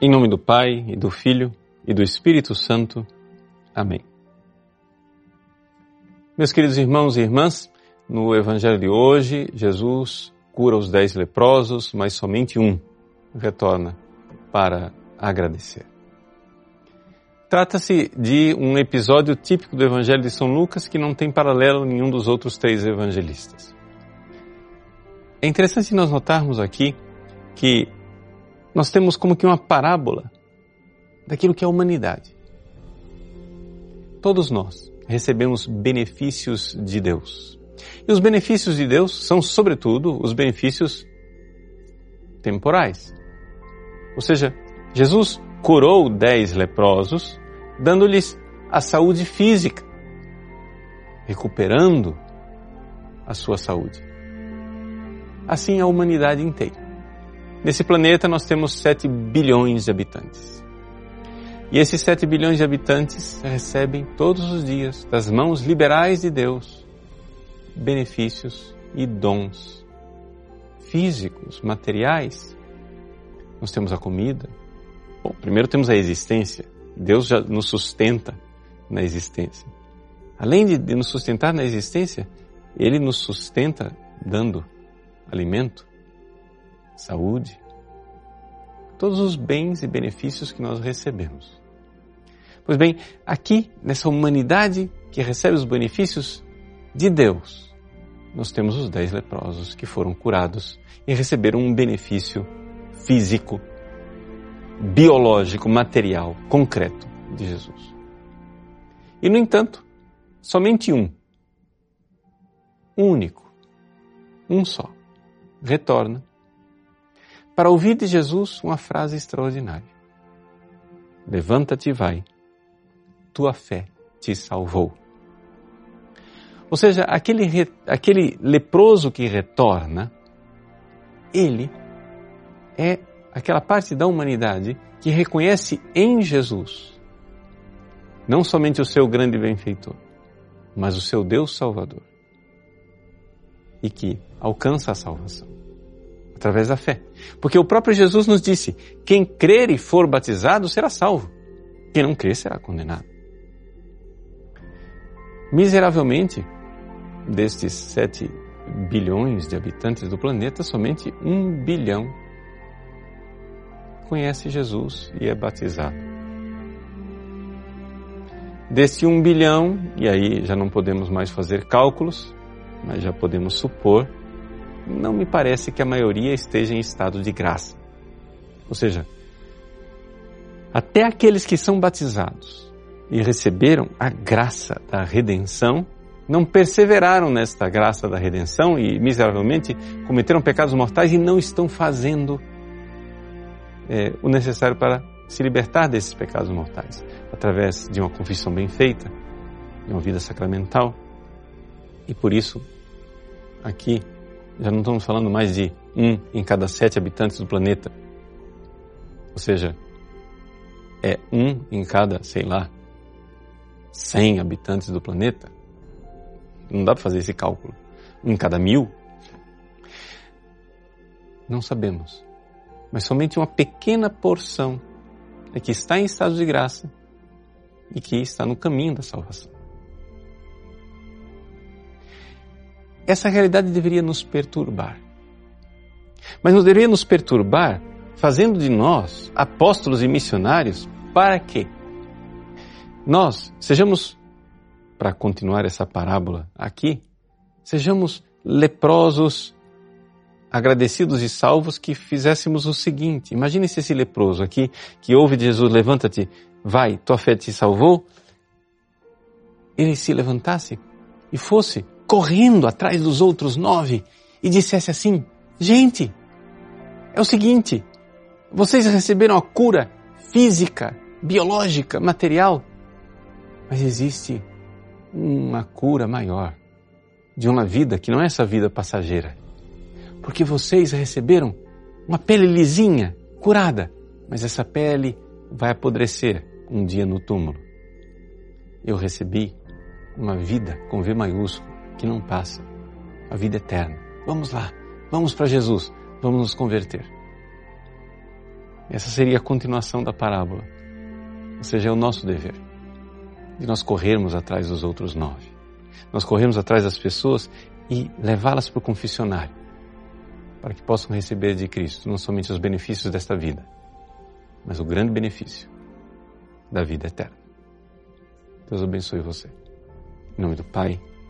Em nome do Pai, e do Filho, e do Espírito Santo. Amém. Meus queridos irmãos e irmãs, no Evangelho de hoje, Jesus cura os dez leprosos, mas somente um retorna para agradecer. Trata-se de um episódio típico do Evangelho de São Lucas que não tem paralelo em nenhum dos outros três evangelistas. É interessante nós notarmos aqui que nós temos como que uma parábola daquilo que é a humanidade. Todos nós recebemos benefícios de Deus. E os benefícios de Deus são, sobretudo, os benefícios temporais. Ou seja, Jesus curou dez leprosos, dando-lhes a saúde física, recuperando a sua saúde. Assim a humanidade inteira. Nesse planeta nós temos 7 bilhões de habitantes. E esses 7 bilhões de habitantes recebem todos os dias das mãos liberais de Deus benefícios e dons físicos, materiais. Nós temos a comida. Bom, primeiro temos a existência. Deus já nos sustenta na existência. Além de nos sustentar na existência, Ele nos sustenta dando alimento, saúde, todos os bens e benefícios que nós recebemos. Pois bem, aqui, nessa humanidade que recebe os benefícios de Deus, nós temos os dez leprosos que foram curados e receberam um benefício físico, biológico, material, concreto de Jesus. E, no entanto, somente um, único, um só, retorna para ouvir de Jesus uma frase extraordinária. Levanta-te e vai, tua fé te salvou. Ou seja, aquele, aquele leproso que retorna, ele é aquela parte da humanidade que reconhece em Jesus não somente o seu grande benfeitor, mas o seu Deus Salvador e que alcança a salvação através da fé. Porque o próprio Jesus nos disse: quem crer e for batizado será salvo, quem não crer será condenado. Miseravelmente, destes sete bilhões de habitantes do planeta, somente um bilhão conhece Jesus e é batizado. Desse um bilhão, e aí já não podemos mais fazer cálculos, mas já podemos supor não me parece que a maioria esteja em estado de graça. Ou seja, até aqueles que são batizados e receberam a graça da redenção, não perseveraram nesta graça da redenção e miseravelmente cometeram pecados mortais e não estão fazendo é, o necessário para se libertar desses pecados mortais, através de uma confissão bem feita, de uma vida sacramental. E por isso, aqui já não estamos falando mais de um em cada sete habitantes do planeta. Ou seja, é um em cada, sei lá, cem habitantes do planeta. Não dá para fazer esse cálculo. Um em cada mil? Não sabemos. Mas somente uma pequena porção é que está em estado de graça e que está no caminho da salvação. Essa realidade deveria nos perturbar. Mas não deveria nos perturbar fazendo de nós apóstolos e missionários para quê? Nós sejamos, para continuar essa parábola aqui, sejamos leprosos, agradecidos e salvos que fizéssemos o seguinte. Imagine se esse leproso aqui, que ouve de Jesus, levanta-te, vai, tua fé te salvou, ele se levantasse e fosse correndo atrás dos outros nove e dissesse assim: Gente, é o seguinte, vocês receberam a cura física, biológica, material, mas existe uma cura maior de uma vida que não é essa vida passageira. Porque vocês receberam uma pele lisinha, curada, mas essa pele vai apodrecer um dia no túmulo. Eu recebi uma vida com V maiúsculo que não passa, a vida eterna. Vamos lá, vamos para Jesus, vamos nos converter. Essa seria a continuação da parábola. Ou seja, é o nosso dever de nós corrermos atrás dos outros nove. Nós corremos atrás das pessoas e levá-las para o confessionário, para que possam receber de Cristo não somente os benefícios desta vida, mas o grande benefício da vida eterna. Deus abençoe você. Em nome do Pai,